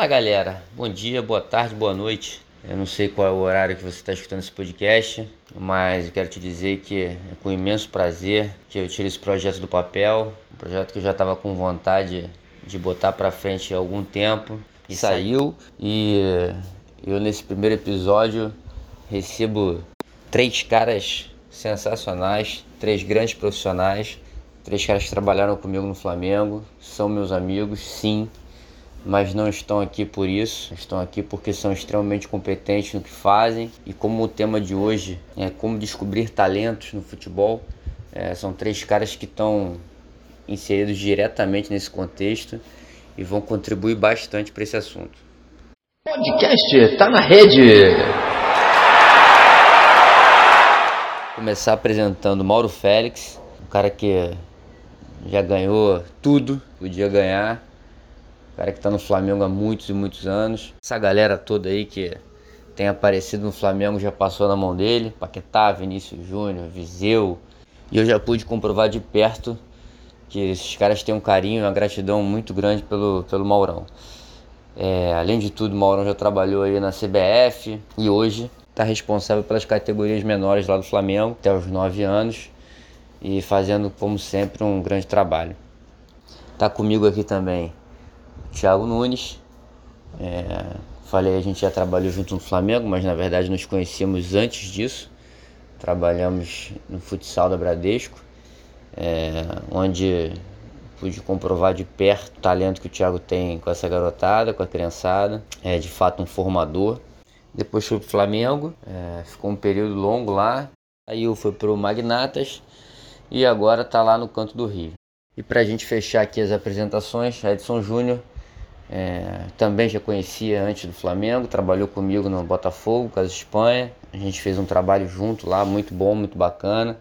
Fala galera, bom dia, boa tarde, boa noite. Eu não sei qual é o horário que você está escutando esse podcast, mas eu quero te dizer que é com imenso prazer que eu tiro esse projeto do papel, um projeto que eu já estava com vontade de botar para frente há algum tempo e saiu. E eu nesse primeiro episódio recebo três caras sensacionais, três grandes profissionais, três caras que trabalharam comigo no Flamengo, são meus amigos, sim, mas não estão aqui por isso, estão aqui porque são extremamente competentes no que fazem e como o tema de hoje é como descobrir talentos no futebol, é, são três caras que estão inseridos diretamente nesse contexto e vão contribuir bastante para esse assunto. Podcast tá na rede. Começar apresentando Mauro Félix, um cara que já ganhou tudo, podia ganhar cara que está no Flamengo há muitos e muitos anos. Essa galera toda aí que tem aparecido no Flamengo já passou na mão dele, Paquetá, Vinícius Júnior, Viseu. E eu já pude comprovar de perto que esses caras têm um carinho uma gratidão muito grande pelo, pelo Maurão. É, além de tudo, o Maurão já trabalhou aí na CBF e hoje está responsável pelas categorias menores lá do Flamengo, até os 9 anos, e fazendo, como sempre, um grande trabalho. Tá comigo aqui também Thiago Nunes. É, falei, a gente já trabalhou junto no Flamengo, mas na verdade nos conhecemos antes disso. Trabalhamos no futsal da Bradesco, é, onde pude comprovar de perto o talento que o Thiago tem com essa garotada, com a criançada. É de fato um formador. Depois fui pro Flamengo, é, ficou um período longo lá. Aí fui pro Magnatas e agora tá lá no canto do Rio. E para a gente fechar aqui as apresentações, Edson Júnior, é, também já conhecia antes do Flamengo, trabalhou comigo no Botafogo, Casa Espanha. A gente fez um trabalho junto lá, muito bom, muito bacana.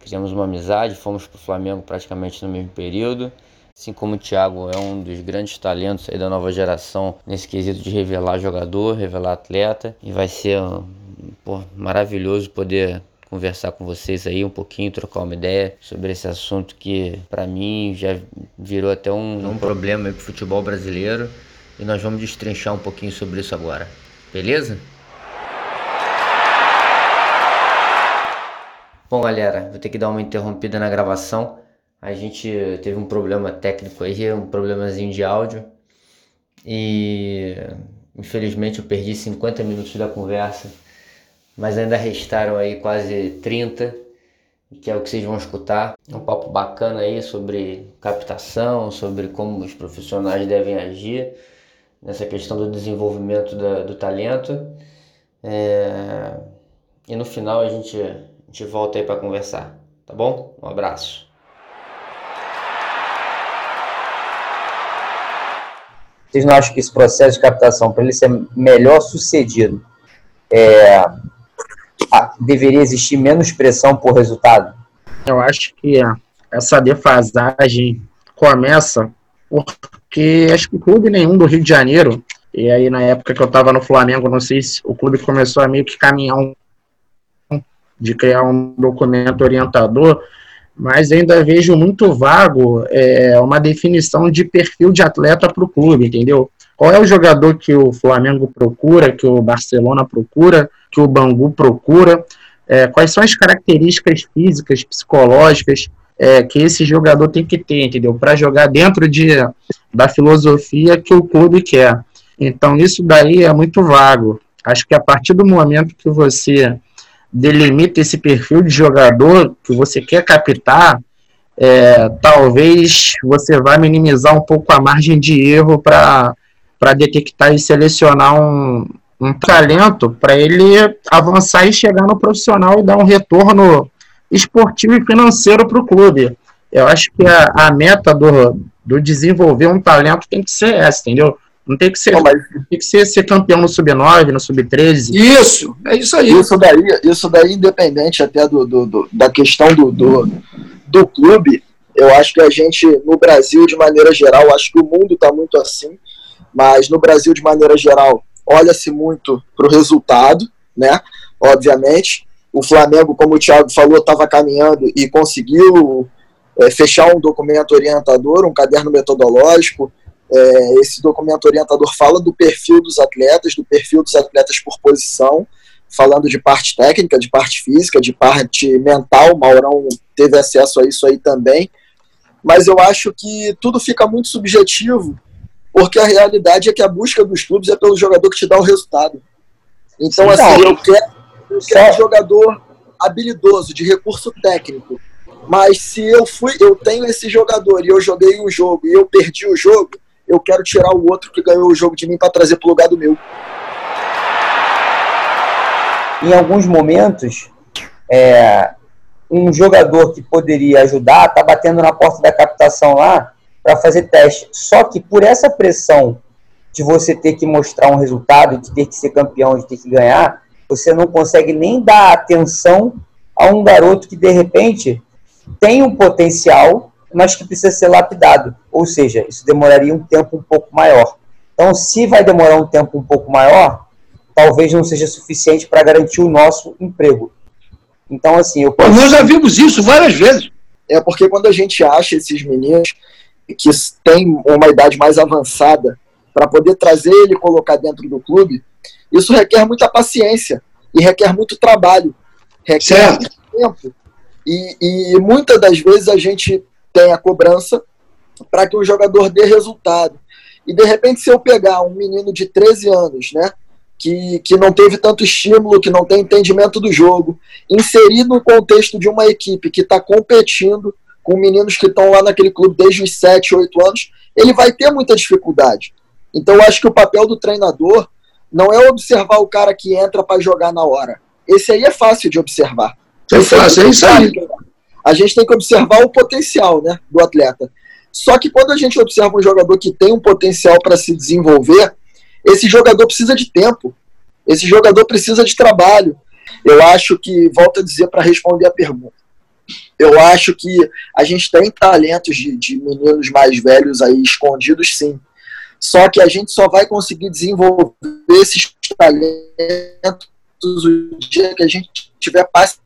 Fizemos uma amizade, fomos para o Flamengo praticamente no mesmo período. Assim como o Thiago é um dos grandes talentos da nova geração nesse quesito de revelar jogador, revelar atleta. E vai ser pô, maravilhoso poder conversar com vocês aí um pouquinho, trocar uma ideia sobre esse assunto que para mim já virou até um, um problema para o futebol brasileiro e nós vamos destrinchar um pouquinho sobre isso agora. Beleza? Bom, galera, vou ter que dar uma interrompida na gravação. A gente teve um problema técnico aí, um problemazinho de áudio. E infelizmente eu perdi 50 minutos da conversa mas ainda restaram aí quase 30, que é o que vocês vão escutar. Um papo bacana aí sobre captação, sobre como os profissionais devem agir nessa questão do desenvolvimento da, do talento. É... E no final a gente, a gente volta aí para conversar, tá bom? Um abraço. Vocês não acham que esse processo de captação, para ele ser melhor sucedido, é, deveria existir menos pressão por resultado? Eu acho que essa defasagem começa porque acho que clube nenhum do Rio de Janeiro, e aí na época que eu estava no Flamengo, não sei se o clube começou a meio que caminhar um, de criar um documento orientador, mas ainda vejo muito vago é, uma definição de perfil de atleta para o clube, entendeu? Qual é o jogador que o Flamengo procura, que o Barcelona procura, que o Bangu procura? É, quais são as características físicas, psicológicas é, que esse jogador tem que ter, entendeu? Para jogar dentro de, da filosofia que o clube quer. Então, isso daí é muito vago. Acho que a partir do momento que você delimita esse perfil de jogador que você quer captar, é, talvez você vá minimizar um pouco a margem de erro para detectar e selecionar um, um talento para ele avançar e chegar no profissional e dar um retorno esportivo e financeiro para o clube. Eu acho que a, a meta do, do desenvolver um talento tem que ser essa, entendeu? Não tem que ser, mas... tem que ser, ser campeão no sub-9, no sub-13. Isso, é isso aí. Isso daí, isso daí independente até do, do, do, da questão do, do, do clube, eu acho que a gente, no Brasil, de maneira geral, acho que o mundo está muito assim, mas no Brasil, de maneira geral, olha-se muito para o resultado, né? Obviamente. O Flamengo, como o Thiago falou, estava caminhando e conseguiu é, fechar um documento orientador, um caderno metodológico, É, esse documento orientador fala do perfil dos atletas, do perfil dos atletas por posição, falando de parte técnica, de parte física, de parte mental. Maurão teve acesso a isso aí também. Mas eu acho que tudo fica muito subjetivo, porque a realidade é que a busca dos clubes é pelo jogador que te dá o resultado. Então, Sim, assim, eu quero, eu quero um jogador habilidoso, de recurso técnico. Mas se eu fui, eu tenho esse jogador e eu joguei um jogo e eu perdi o jogo, eu quero tirar o outro que ganhou o jogo de mim para trazer para o lugar do meu. Em alguns momentos, é, um jogador que poderia ajudar está batendo na porta da captação lá para fazer teste. Só que por essa pressão de você ter que mostrar um resultado, de ter que ser campeão, de ter que ganhar, você não consegue nem dar atenção a um garoto que de repente tem um potencial, mas que precisa ser lapidado. Ou seja, isso demoraria um tempo um pouco maior. Então, se vai demorar um tempo um pouco maior, talvez não seja suficiente para garantir o nosso emprego. Então, assim, eu posso... Nós já vimos isso várias vezes. É porque quando a gente acha esses meninos que têm uma idade mais avançada para poder trazer ele e colocar dentro do clube, isso requer muita paciência e requer muito trabalho, requer certo. muito tempo. E, e muitas das vezes a gente tem a cobrança para que o jogador dê resultado. E de repente, se eu pegar um menino de 13 anos, né, que, que não teve tanto estímulo, que não tem entendimento do jogo, inserir no contexto de uma equipe que está competindo com meninos que estão lá naquele clube desde os 7, 8 anos, ele vai ter muita dificuldade. Então, eu acho que o papel do treinador não é observar o cara que entra para jogar na hora. Esse aí é fácil de observar. É fácil, é isso aí. A gente tem que observar o potencial né, do atleta. Só que quando a gente observa um jogador que tem um potencial para se desenvolver, esse jogador precisa de tempo. Esse jogador precisa de trabalho. Eu acho que, volto a dizer para responder a pergunta, eu acho que a gente tem talentos de, de meninos mais velhos aí escondidos, sim. Só que a gente só vai conseguir desenvolver esses talentos o dia que a gente tiver paciência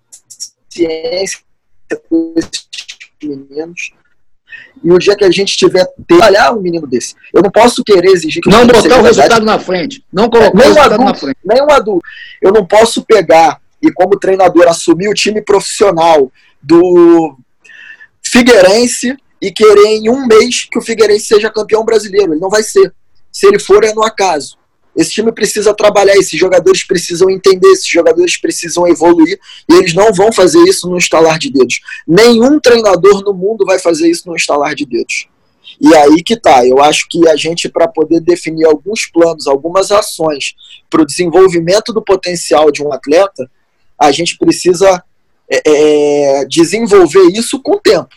com esses meninos e o dia que a gente tiver trabalhar um menino desse. Eu não posso querer exigir que não botar o resultado na frente, não colocar nem o resultado adulto, na frente. Nem um adulto. Eu não posso pegar e como treinador assumir o time profissional do Figueirense e querer em um mês que o Figueirense seja campeão brasileiro. Ele não vai ser. Se ele for, é no acaso. Esse time precisa trabalhar, esses jogadores precisam entender, esses jogadores precisam evoluir e eles não vão fazer isso no estalar de dedos. Nenhum treinador no mundo vai fazer isso no estalar de dedos. E aí que tá, eu acho que a gente, para poder definir alguns planos, algumas ações para o desenvolvimento do potencial de um atleta, a gente precisa é, é, desenvolver isso com o tempo.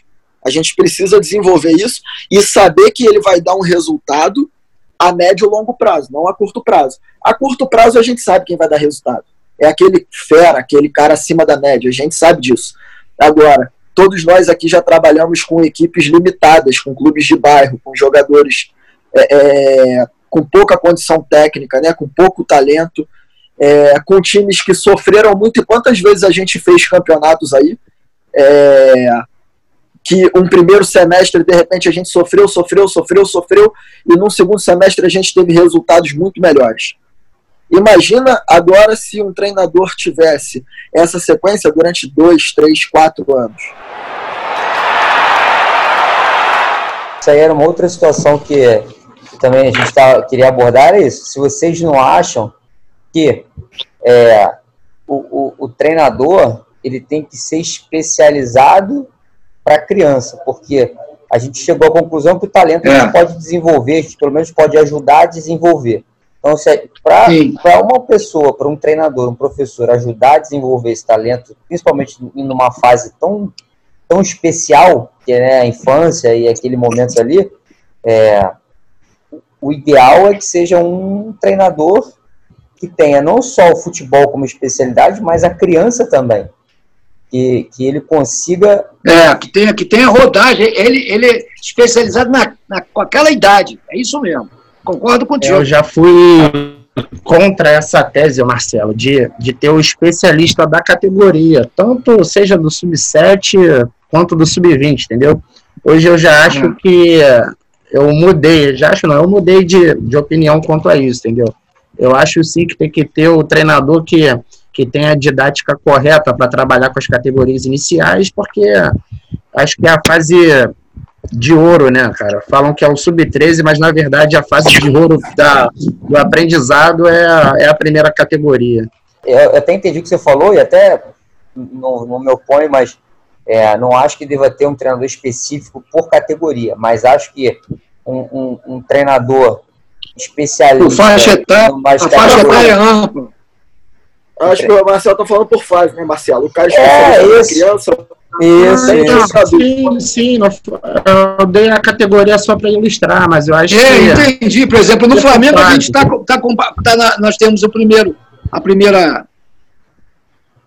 A gente precisa desenvolver isso e saber que ele vai dar um resultado a médio e longo prazo, não a curto prazo. A curto prazo a gente sabe quem vai dar resultado. É aquele fera, aquele cara acima da média, a gente sabe disso. Agora, todos nós aqui já trabalhamos com equipes limitadas, com clubes de bairro, com jogadores é, é, com pouca condição técnica, né, com pouco talento, é, com times que sofreram muito. E quantas vezes a gente fez campeonatos aí? É, que um primeiro semestre, de repente, a gente sofreu, sofreu, sofreu, sofreu, e num segundo semestre a gente teve resultados muito melhores. Imagina agora se um treinador tivesse essa sequência durante dois, três, quatro anos. Isso aí era uma outra situação que, que também a gente tá, queria abordar, é isso. Se vocês não acham que é, o, o, o treinador ele tem que ser especializado para a criança, porque a gente chegou à conclusão que o talento é. a gente pode desenvolver, pelo menos pode ajudar a desenvolver. Então, para uma pessoa, para um treinador, um professor ajudar a desenvolver esse talento, principalmente em uma fase tão, tão especial, que é né, a infância e aquele momento ali, é, o ideal é que seja um treinador que tenha não só o futebol como especialidade, mas a criança também que, que ele consiga. É, que tenha, que tenha rodagem. Ele, ele é especializado na, na, com aquela idade. É isso mesmo. Concordo contigo. Eu já fui contra essa tese, Marcelo, de, de ter o especialista da categoria, tanto seja do sub-7 quanto do sub-20, entendeu? Hoje eu já acho é. que eu mudei, já acho não, eu mudei de, de opinião quanto a isso, entendeu? Eu acho sim que tem que ter o treinador que, que tem a didática correta para trabalhar com as categorias iniciais, porque acho que é a fase de ouro, né, cara? Falam que é o sub-13, mas na verdade a fase de ouro da, do aprendizado é a, é a primeira categoria. Eu, eu até entendi o que você falou e até não, me opõe, mas é, não acho que deva ter um treinador específico por categoria, mas acho que um, um, um treinador especialista. O faixa etária, a faixa etária é ampla. Acho que o Marcelo tá falando por fase, né, Marcelo? O cara é, é criança. Isso, isso. Sim, sim. Eu dei a categoria só para ilustrar, mas eu acho é, que. Entendi. Por exemplo, no Flamengo a gente está tá, tá, tá nós temos o primeiro, a primeira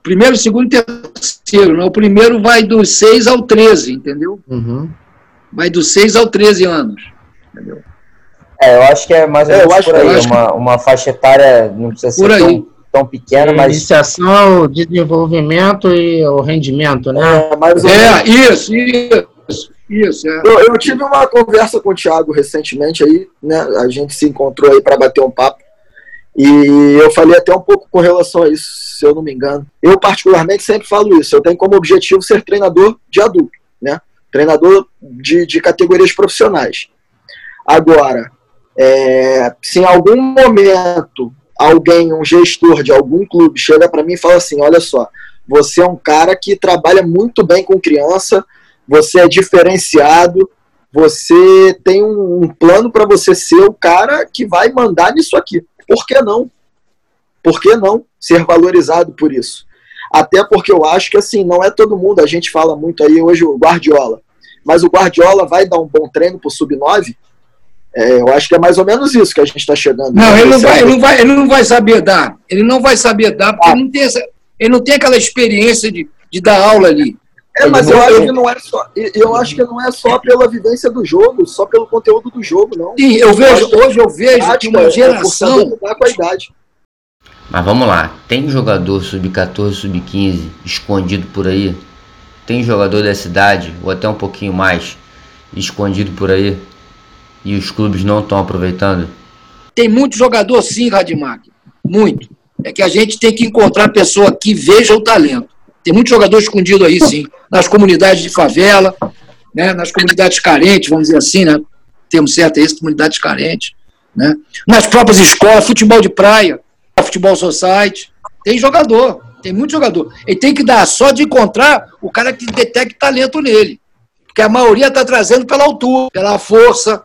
primeiro, segundo e terceiro. Né? O primeiro vai dos 6 ao 13, entendeu? Uhum. Vai dos 6 ao 13 anos. Entendeu? É, eu acho que é mais ou menos é, por aí. Uma, que... uma faixa etária, não precisa ser tão, tão pequena, é, mas. Iniciação, desenvolvimento e o rendimento, né? É, mais é isso, isso. Isso, é. eu, eu, tive uma conversa com o Thiago recentemente aí, né? A gente se encontrou aí para bater um papo. E eu falei até um pouco com relação a isso, se eu não me engano. Eu, particularmente, sempre falo isso. Eu tenho como objetivo ser treinador de adulto, né? Treinador de, de categorias profissionais. Agora, é, se em algum momento alguém, um gestor de algum clube, chega para mim e fala assim: olha só, você é um cara que trabalha muito bem com criança, você é diferenciado, você tem um, plano para você ser o cara que vai mandar nisso aqui. Por que não? Por que não ser valorizado por isso? Até porque eu acho que assim, não é todo mundo, a gente fala muito aí hoje o Guardiola, mas o Guardiola vai dar um bom treino pro sub-9? É, eu acho que é mais ou menos isso que a gente está chegando. Não, ele não, vai, ele, não vai, ele não vai saber dar. Ele não vai saber dar, porque ah. ele, não tem essa, ele não tem aquela experiência de, de dar aula ali. É, mas eu acho que não é só. Eu acho que não é só pela vivência do jogo, só pelo conteúdo do jogo, não. Sim, eu vejo, hoje eu vejo que uma é geração. com a idade. Mas vamos lá, tem jogador sub-14, sub-15 escondido por aí? Tem jogador dessa idade, ou até um pouquinho mais, escondido por aí? E os clubes não estão aproveitando? Tem muito jogador sim, Radimac. Muito. É que a gente tem que encontrar pessoa que veja o talento. Tem muito jogador escondido aí, sim, nas comunidades de favela, né, nas comunidades carentes, vamos dizer assim, né? Temos certo isso, comunidades carentes, né? Nas próprias escolas, futebol de praia, futebol society, tem jogador, tem muito jogador. Ele tem que dar só de encontrar o cara que detecta talento nele. Porque a maioria está trazendo pela altura, pela força,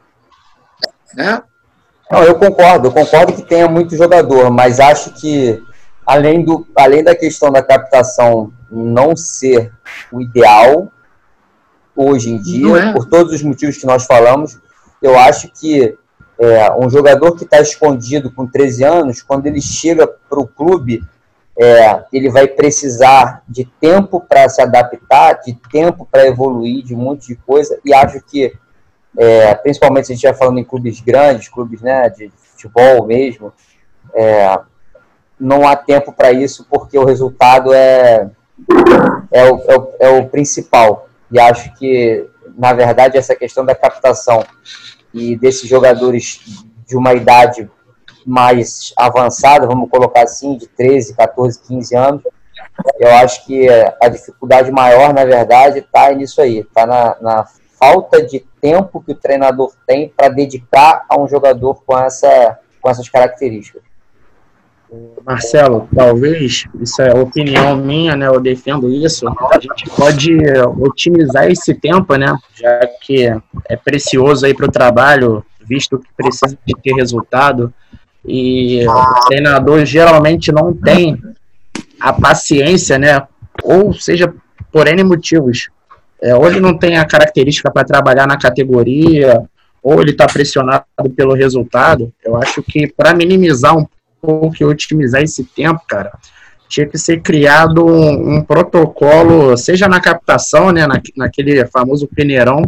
né? Não, eu concordo, eu concordo que tenha muito jogador, mas acho que além, do, além da questão da captação não ser o ideal hoje em dia, é. por todos os motivos que nós falamos, eu acho que é, um jogador que está escondido com 13 anos, quando ele chega para o clube, é, ele vai precisar de tempo para se adaptar, de tempo para evoluir, de um monte de coisa, e acho que, é, principalmente se a gente estiver falando em clubes grandes, clubes né, de futebol mesmo, é, não há tempo para isso porque o resultado é, é o, é, o, é, o, principal. E acho que, na verdade, essa questão da captação e desses jogadores de uma idade mais avançada, vamos colocar assim, de 13, 14, 15 anos, eu acho que a dificuldade maior, na verdade, está nisso aí, está na, na falta de tempo que o treinador tem para dedicar a um jogador com, essa, com essas características. Marcelo, talvez, isso é opinião minha, né? Eu defendo isso. A gente pode otimizar esse tempo, né? Já que é precioso aí para o trabalho, visto que precisa de ter resultado. E o treinador geralmente não tem a paciência, né? Ou seja, por N motivos. É, ou ele não tem a característica para trabalhar na categoria, ou ele está pressionado pelo resultado. Eu acho que para minimizar um pouco e otimizar esse tempo, cara, tinha que ser criado um, um protocolo, seja na captação, né, na, naquele famoso peneirão,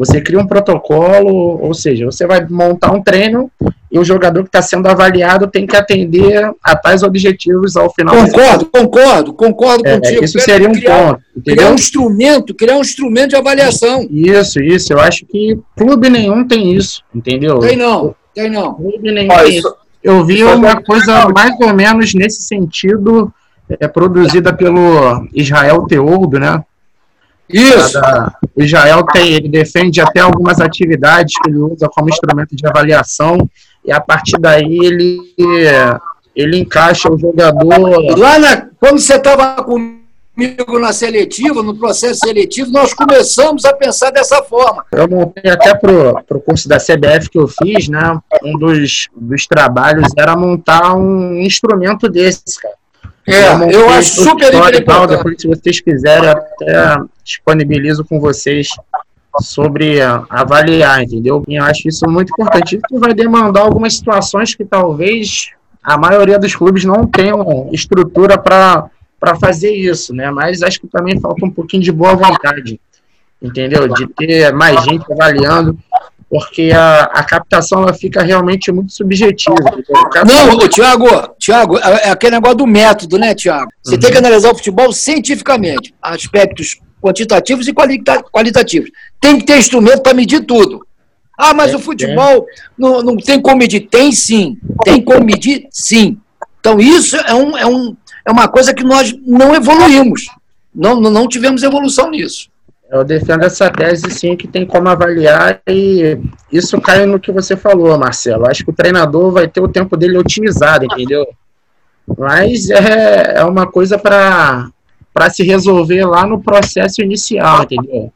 você cria um protocolo, ou seja, você vai montar um treino e o jogador que está sendo avaliado tem que atender a tais objetivos ao final. Concordo, concordo, concordo é, contigo. Isso seria um criar, ponto. Entendeu? Criar um instrumento, criar um instrumento de avaliação. Isso, isso. Eu acho que clube nenhum tem isso, entendeu? Tem não, tem não. Clube nenhum tem isso. Eu vi uma coisa mais ou menos nesse sentido, é, produzida pelo Israel Teodo, né? Isso. Cada, o Israel tem, ele defende até algumas atividades que ele usa como instrumento de avaliação e a partir daí ele ele encaixa o jogador. Lá na, quando você estava comigo na seletiva, no processo seletivo, nós começamos a pensar dessa forma. Eu montei até pro, o curso da CBF que eu fiz, né? Um dos, dos trabalhos era montar um instrumento desse, cara. É, eu acho super importante. Depois, se vocês quiserem, até disponibilizo com vocês sobre avaliar, entendeu? Eu acho isso muito importante. Isso vai demandar algumas situações que talvez a maioria dos clubes não tenham estrutura para fazer isso, né? Mas acho que também falta um pouquinho de boa vontade, entendeu? De ter mais gente avaliando porque a, a captação ela fica realmente muito subjetiva. Não, ô, Tiago, Tiago, é, é aquele negócio do método, né, Tiago? Você uhum. tem que analisar o futebol cientificamente, aspectos quantitativos e qualitativos. Tem que ter instrumento para medir tudo. Ah, mas é, o futebol é. não, não tem como medir. Tem sim, tem como medir sim. Então, isso é, um, é, um, é uma coisa que nós não evoluímos. Não, não tivemos evolução nisso. Eu defendo essa tese, sim, que tem como avaliar e isso cai no que você falou, Marcelo. Acho que o treinador vai ter o tempo dele otimizado, entendeu? Mas é, é uma coisa para se resolver lá no processo inicial, entendeu?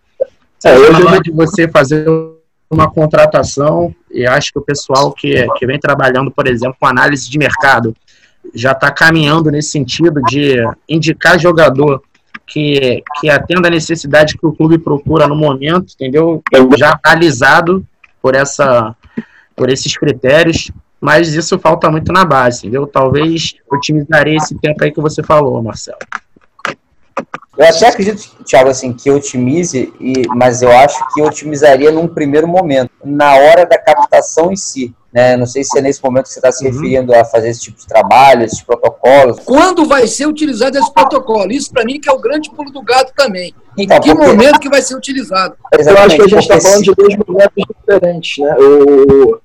É, hoje de você fazer uma contratação e acho que o pessoal que, que vem trabalhando, por exemplo, com análise de mercado já está caminhando nesse sentido de indicar jogador que, que atenda a necessidade que o clube procura no momento, entendeu? Já analisado por, essa, por esses critérios, mas isso falta muito na base, entendeu? Talvez otimizaria esse tempo aí que você falou, Marcelo. Eu até acredito, Thiago, assim, que otimize, e, mas eu acho que otimizaria num primeiro momento, na hora da captação em si. Né? Não sei se é nesse momento que você está se uhum. referindo a fazer esse tipo de trabalho, esses protocolos. Quando vai ser utilizado esse protocolo? Isso para mim que é o grande pulo do gato também. Então, em que porque... momento que vai ser utilizado? Eu acho que a gente está falando de dois momentos diferentes. Né? O...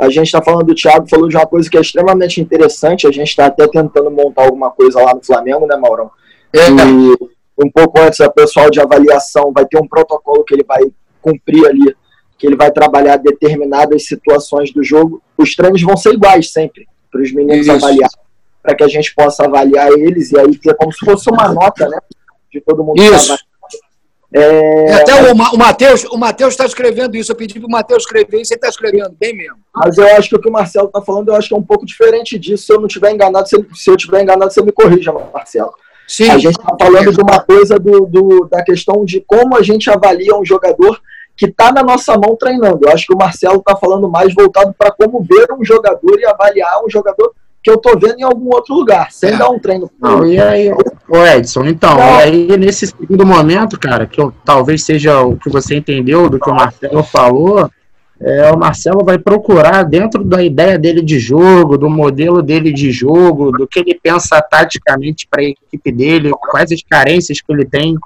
A gente está falando do Thiago, falou de uma coisa que é extremamente interessante. A gente está até tentando montar alguma coisa lá no Flamengo, né, Maurão? É. E um pouco antes, o pessoal de avaliação vai ter um protocolo que ele vai cumprir ali que ele vai trabalhar determinadas situações do jogo, os treinos vão ser iguais sempre, para os meninos Isso. avaliar, para que a gente possa avaliar eles e aí ter como se fosse uma nota, né? De todo mundo. Isso. É... Até o, o Matheus o Mateus está escrevendo isso. Eu pedi para o Matheus escrever isso, ele está escrevendo bem mesmo. Mas eu acho que o que o Marcelo está falando, eu acho que é um pouco diferente disso. Se eu não estiver enganado, se, se eu estiver enganado, você me corrija, Marcelo. Sim. A gente está falando de uma coisa do, do, da questão de como a gente avalia um jogador que está na nossa mão treinando. Eu acho que o Marcelo está falando mais voltado para como ver um jogador e avaliar um jogador que eu estou vendo em algum outro lugar, sem é. dar um treino. Não, e aí, o Edson, então, e aí nesse segundo momento, cara, que eu, talvez seja o que você entendeu do que o Marcelo falou, é, o Marcelo vai procurar dentro da ideia dele de jogo, do modelo dele de jogo, do que ele pensa taticamente para a equipe dele, quais as carências que ele tem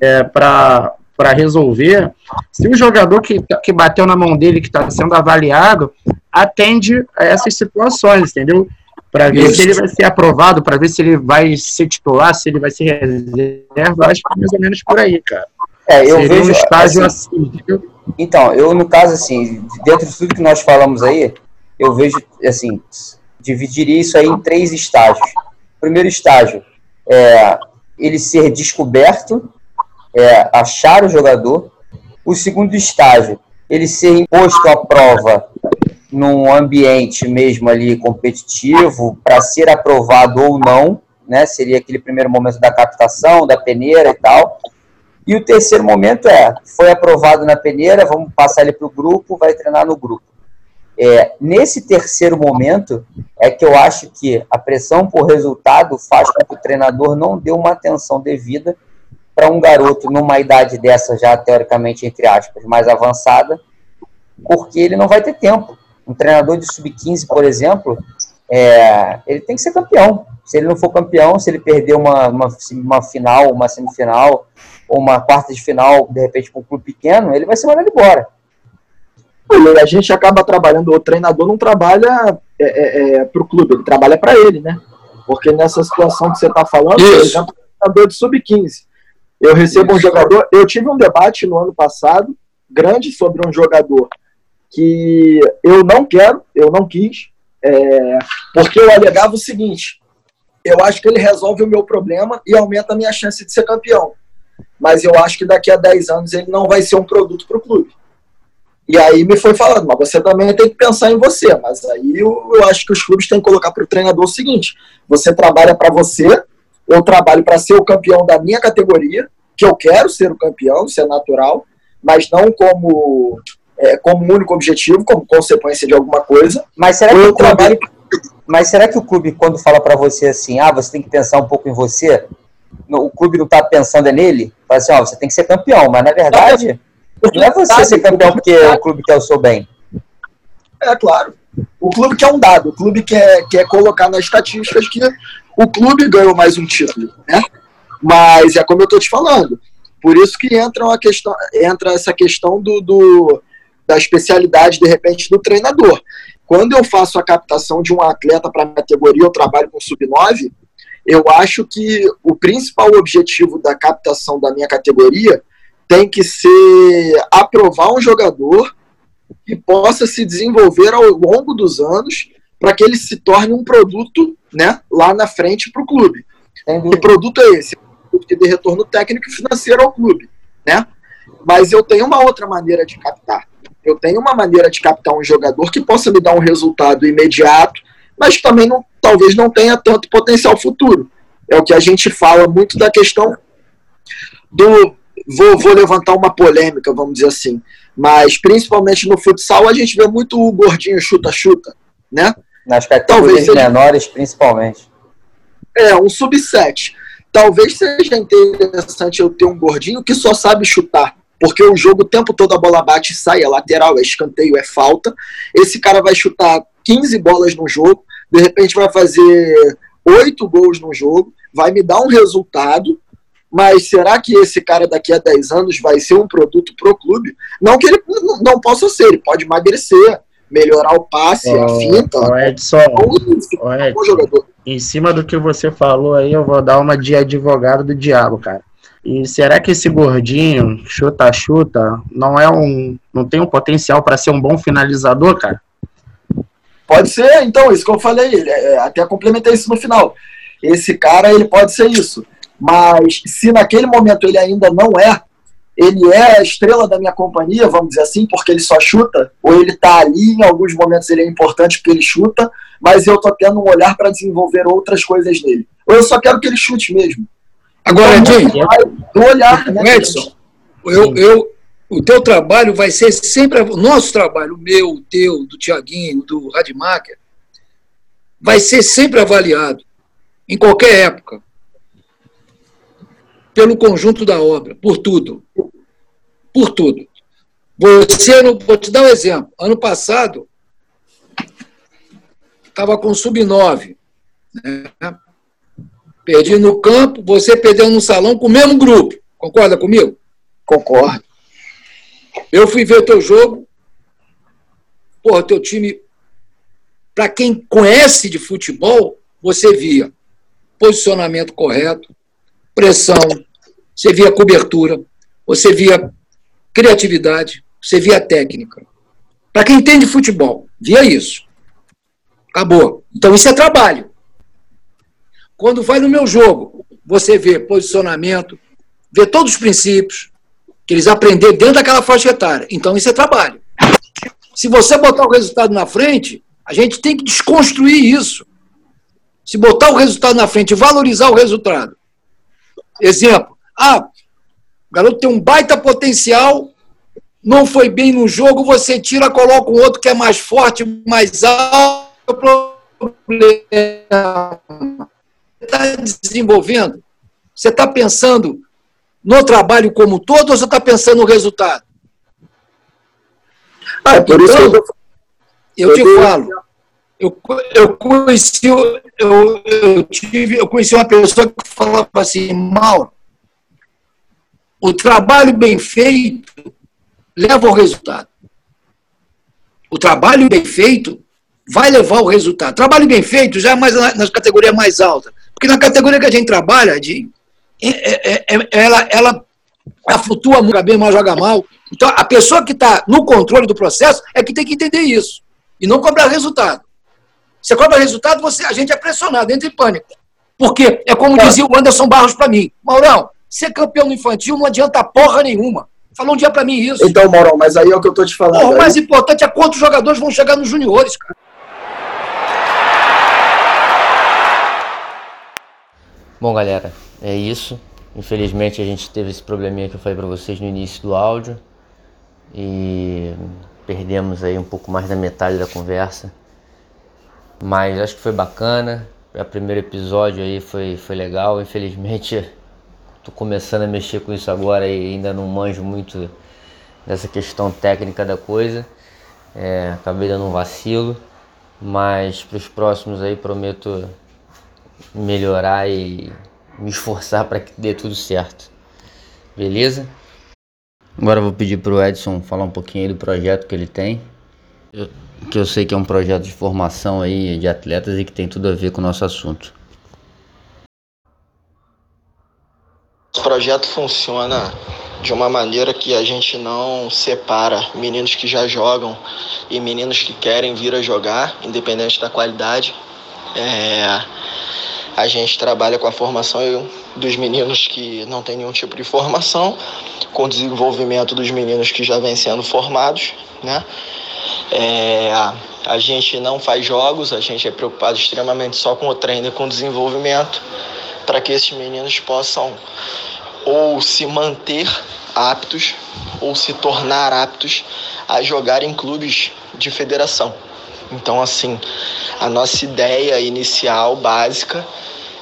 é, para resolver, se o jogador que, que bateu na mão dele, que está sendo avaliado, atende a essas situações, entendeu? Para ver Isso. se ele vai ser aprovado, para ver se ele vai ser titular, se ele vai ser reserva, acho que é mais ou menos por aí, cara. É, eu Seria vejo um estágio assim, assim Então, eu no caso assim, dentro de tudo que nós falamos aí, eu vejo assim, dividiria isso aí em três estágios. primeiro estágio é ele ser descoberto é, achar o jogador. O segundo estágio, ele ser imposto à prova num ambiente mesmo ali competitivo para ser aprovado ou não, né? Seria aquele primeiro momento da captação, da peneira e tal. E o terceiro momento é, foi aprovado na peneira, vamos passar ele para o grupo, vai treinar no grupo. É, nesse terceiro momento é que eu acho que a pressão por resultado faz com que o treinador não dê uma atenção devida para um garoto numa idade dessa já teoricamente entre aspas mais avançada, porque ele não vai ter tempo. Um treinador de sub-15, por exemplo, é, ele tem que ser campeão. Se ele não for campeão, se ele perder uma, uma, uma final, uma semifinal, uma quarta de final, de repente, com um clube pequeno, ele vai ser mandado embora. A gente acaba trabalhando, o treinador não trabalha é, é, é para o clube, ele trabalha para ele, né? Porque nessa situação que você está falando, Isso. por exemplo, treinador de sub-15. Eu recebo Isso. um jogador, eu tive um debate no ano passado, grande, sobre um jogador que eu não quero, eu não quis, é, porque eu alegava o seguinte: eu acho que ele resolve o meu problema e aumenta a minha chance de ser campeão. Mas eu acho que daqui a 10 anos ele não vai ser um produto para o clube. E aí me foi falando, mas você também tem que pensar em você. Mas aí eu, eu acho que os clubes têm que colocar para o treinador o seguinte: você trabalha para você, eu trabalho para ser o campeão da minha categoria, que eu quero ser o campeão, isso é natural, mas não como é, como único objetivo, como consequência de alguma coisa. Mas será que o clube, mas será que o clube, quando fala para você assim, ah, você tem que pensar um pouco em você, o clube não está pensando nele? Fala assim, ó, você tem que ser campeão, mas na verdade, não é você ser campeão porque o clube quer o seu bem. É claro. O clube quer um dado, o clube quer, quer colocar nas estatísticas que o clube ganhou mais um título, né? Mas é como eu estou te falando. Por isso que entra, uma questão, entra essa questão do, do da especialidade, de repente, do treinador. Quando eu faço a captação de um atleta para a categoria, eu trabalho com sub-9, eu acho que o principal objetivo da captação da minha categoria tem que ser aprovar um jogador que possa se desenvolver ao longo dos anos para que ele se torne um produto né, lá na frente para o clube. Que produto é esse? Que dê retorno técnico e financeiro ao clube. Né? Mas eu tenho uma outra maneira de captar. Eu tenho uma maneira de captar um jogador que possa me dar um resultado imediato, mas também não, talvez não tenha tanto potencial futuro. É o que a gente fala muito da questão do. Vou, vou levantar uma polêmica, vamos dizer assim. Mas principalmente no futsal a gente vê muito o gordinho chuta-chuta, né? Nas categorias Talvez menores, principalmente. É, um sub-7. Talvez seja interessante eu ter um gordinho que só sabe chutar porque o jogo o tempo todo a bola bate e sai, é lateral, é escanteio, é falta. Esse cara vai chutar 15 bolas no jogo, de repente vai fazer 8 gols no jogo, vai me dar um resultado, mas será que esse cara daqui a 10 anos vai ser um produto pro clube? Não que ele não possa ser, ele pode emagrecer, melhorar o passe, oh, a finta. Oh, Edson, oh, Edson, em cima do que você falou aí, eu vou dar uma de advogado do diabo, cara. E será que esse gordinho, chuta-chuta, não é um. não tem um potencial para ser um bom finalizador, cara? Pode ser, então, isso que eu falei, é, até complementei isso no final. Esse cara, ele pode ser isso. Mas se naquele momento ele ainda não é, ele é a estrela da minha companhia, vamos dizer assim, porque ele só chuta, ou ele tá ali, em alguns momentos ele é importante porque ele chuta, mas eu tô tendo um olhar para desenvolver outras coisas nele. Ou eu só quero que ele chute mesmo. Agora, Edinho, olhar, né, Edson, eu, eu, o teu trabalho vai ser sempre, o nosso trabalho, o meu, o teu, do Tiaguinho, do Radmacher, vai ser sempre avaliado, em qualquer época, pelo conjunto da obra, por tudo. Por tudo. Você, vou te dar um exemplo. Ano passado, estava com sub-9. Né? Perdi no campo, você perdeu no salão com o mesmo grupo. Concorda comigo? Concordo. Eu fui ver teu jogo. Porra, teu time. Para quem conhece de futebol, você via posicionamento correto, pressão, você via cobertura, você via criatividade, você via técnica. Para quem entende futebol, via isso. Acabou. Então isso é trabalho. Quando vai no meu jogo, você vê posicionamento, vê todos os princípios que eles aprenderam dentro daquela faixa etária. Então, isso é trabalho. Se você botar o resultado na frente, a gente tem que desconstruir isso. Se botar o resultado na frente valorizar o resultado. Exemplo. Ah, o garoto tem um baita potencial, não foi bem no jogo, você tira, coloca um outro que é mais forte, mais alto. Problema está desenvolvendo? Você está pensando no trabalho como todo ou você está pensando no resultado? Ah, é por, então, isso que eu tô, Eu te falo, eu, eu, conheci, eu, eu, tive, eu conheci uma pessoa que falava assim, Mauro, o trabalho bem feito leva ao resultado. O trabalho bem feito vai levar ao resultado. Trabalho bem feito já é mais nas categorias mais altas. Porque na categoria que a gente trabalha, de, ela, ela, ela flutua muito, bem, mal, joga mal. Então, a pessoa que está no controle do processo é que tem que entender isso. E não cobrar resultado. Você cobra resultado, você, a gente é pressionado, entra em pânico. Porque é como dizia o Anderson Barros para mim: Maurão, ser campeão no infantil não adianta porra nenhuma. Falou um dia para mim isso. Então, Maurão, mas aí é o que eu tô te falando. Porra, o mais importante é quantos jogadores vão chegar nos juniores, cara. Bom, galera, é isso. Infelizmente a gente teve esse probleminha que eu falei para vocês no início do áudio e perdemos aí um pouco mais da metade da conversa. Mas acho que foi bacana. O primeiro episódio aí foi, foi legal. Infelizmente tô começando a mexer com isso agora e ainda não manjo muito dessa questão técnica da coisa. É, acabei dando um vacilo. Mas para os próximos aí prometo melhorar e me esforçar para que dê tudo certo. Beleza? Agora eu vou pedir para o Edson falar um pouquinho do projeto que ele tem. que eu sei que é um projeto de formação aí de atletas e que tem tudo a ver com o nosso assunto. O projeto funciona de uma maneira que a gente não separa meninos que já jogam e meninos que querem vir a jogar, independente da qualidade. É, a gente trabalha com a formação dos meninos que não têm nenhum tipo de formação, com o desenvolvimento dos meninos que já vêm sendo formados, né? É, a gente não faz jogos, a gente é preocupado extremamente só com o treino e com o desenvolvimento, para que esses meninos possam ou se manter aptos ou se tornar aptos a jogar em clubes de federação. Então, assim, a nossa ideia inicial, básica,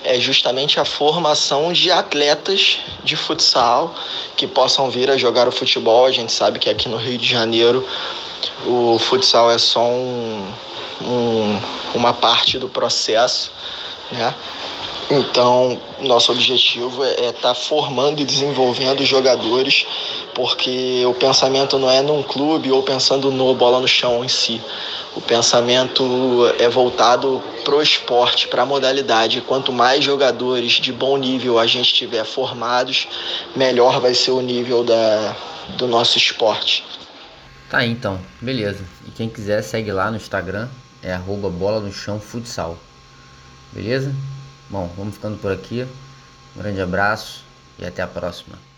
é justamente a formação de atletas de futsal que possam vir a jogar o futebol. A gente sabe que aqui no Rio de Janeiro o futsal é só um, um, uma parte do processo, né? Então, nosso objetivo é estar tá formando e desenvolvendo jogadores, porque o pensamento não é num clube ou pensando no bola no chão em si. O pensamento é voltado para o esporte, para a modalidade. Quanto mais jogadores de bom nível a gente tiver formados, melhor vai ser o nível da, do nosso esporte. Tá então, beleza. E quem quiser segue lá no Instagram, é arroba bola no chão futsal. Beleza? Bom, vamos ficando por aqui. Um grande abraço e até a próxima.